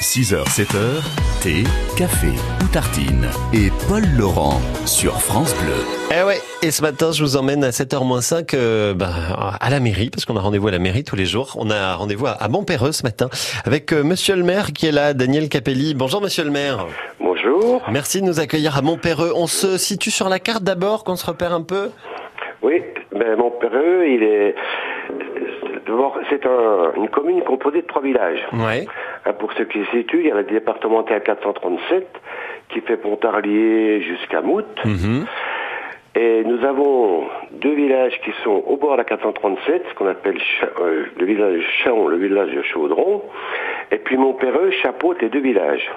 6h, 7h, thé, café ou tartine. Et Paul Laurent sur France Bleu. Eh ouais, et ce matin, je vous emmène à 7h-5 euh, bah, à la mairie, parce qu'on a rendez-vous à la mairie tous les jours. On a rendez-vous à, à Montperreux ce matin avec euh, monsieur le maire qui est là, Daniel Capelli. Bonjour monsieur le maire. Bonjour. Merci de nous accueillir à Montperreux. On se situe sur la carte d'abord, qu'on se repère un peu Oui, ben Montperreux, il est. D'abord, c'est un- une commune composée de trois villages. Ouais. Hein, Pour ceux qui se situent, il y a le départemental 437 qui fait Pontarlier jusqu'à Mout. Mhm. Et nous avons deux villages qui sont au bord de la 437, ce qu'on appelle euh, le village Chaon, le village de Chaudron. Et puis Montperreux chapeaute les deux villages.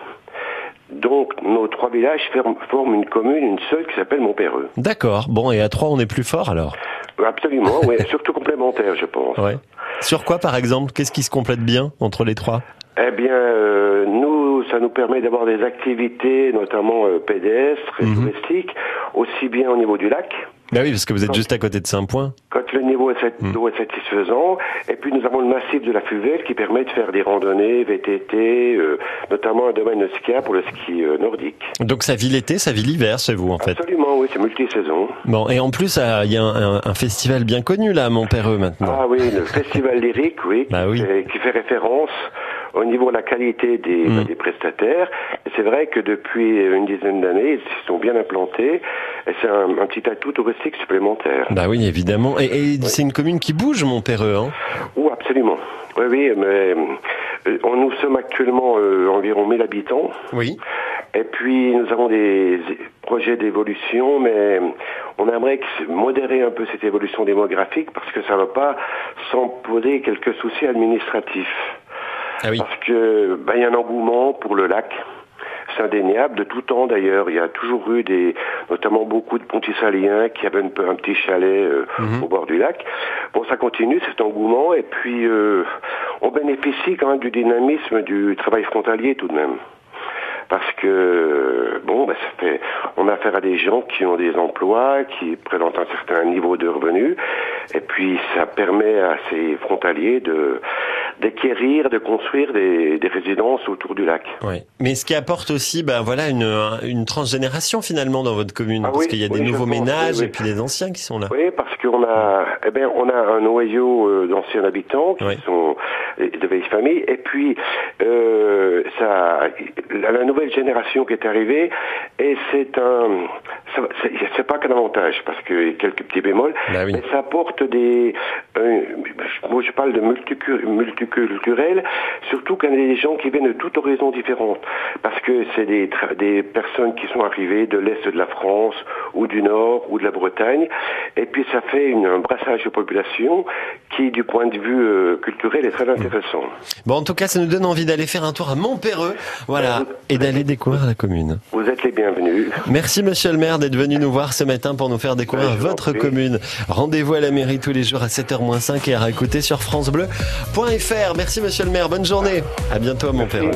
Donc nos trois villages forment une commune, une seule qui s'appelle Montpereux. D'accord. Bon, et à 3, on est plus fort alors? Absolument, oui, surtout complémentaire, je pense. Ouais. Sur quoi par exemple? Qu'est-ce qui se complète bien entre les trois? Eh bien, euh, nous, ça nous permet d'avoir des activités, notamment euh, pédestres et Mhm. touristiques, aussi bien au niveau du lac, Bah oui, parce que vous êtes juste à côté de Saint-Point. quand le niveau est sat- Mhm. d'eau est satisfaisant, et puis nous avons le massif de la Fuvelle qui permet de faire des randonnées, VTT, euh, notamment un domaine de ski pour le ski euh, nordique. Donc ça vit l'été, ça vit l'hiver chez vous en fait. Absolument, oui, c'est multisaison. Bon, et en plus, ah, il y a un, un- un festival bien connu là à Montpereux maintenant. Ah oui, le festival lyrique, oui, Bah oui. qui, fait, qui fait référence au niveau de la qualité des, Mm. bah, des prestataires. C'est vrai que depuis une dizaine d'années, ils se sont bien implantés. Et c'est un, un petit atout touristique supplémentaire. Bah oui, évidemment. Et, et c'est une commune qui bouge, Montpereux. Hein? Oui, absolument. Oui, oui, mais euh, on, nous sommes actuellement euh, environ 1000 habitants. oui. Et puis nous avons des projets d'évolution, mais on aimerait modérer un peu cette évolution démographique parce que ça ne va pas sans poser quelques soucis administratifs. Ah oui. Parce que ben, il y a un engouement pour le lac. C'est indéniable, de tout temps d'ailleurs. Il y a toujours eu des, notamment beaucoup de pontisaliens qui avaient un, peu, un petit chalet euh, Mhm. au bord du lac. Bon, ça continue, cet engouement, et puis euh, on bénéficie quand même du dynamisme du travail frontalier tout de même. Parce que, bon, ben, ça fait, on a affaire à des gens qui ont des emplois, qui présentent un certain niveau de revenus, et puis ça permet à ces frontaliers de d'acquérir, de construire des, des résidences autour du lac. Ouais. Mais ce qui apporte aussi, bah voilà, une, une transgénération finalement dans votre commune, Ah parce oui, qu'il y a des oui, nouveaux pense, ménages oui, oui. et puis des anciens qui sont là. Oui, parce qu'on a, eh ben, on a un noyau euh, d'anciens habitants qui Oui. sont euh, de vieilles familles, et puis euh, ça, la, la nouvelle génération qui est arrivée, et c'est un, c'est pas qu'un avantage parce que il y a quelques petits bémols, Bah oui. mais ça apporte des, euh, moi je parle de multicu- multiculturel, surtout quand il y a des gens qui viennent de toutes horizons différentes, parce que c'est des, personnes qui sont arrivées de l'est de la France ou du nord ou de la Bretagne, et puis ça fait une, un brassage de population qui, du point de vue euh, culturel, est très intéressant. Bon, en tout cas, ça nous donne envie d'aller faire un tour à Montpereux, voilà, et d'aller découvrir la commune. Vous êtes les bienvenus. Merci Monsieur le maire d'être venu nous voir ce matin pour nous faire découvrir Ouais, je vous en votre commune. Rendez-vous à la mairie tous les jours à 7h-5 et à réécouter sur francebleu.fr. Merci Monsieur le maire, bonne journée. À bientôt à Montpereux.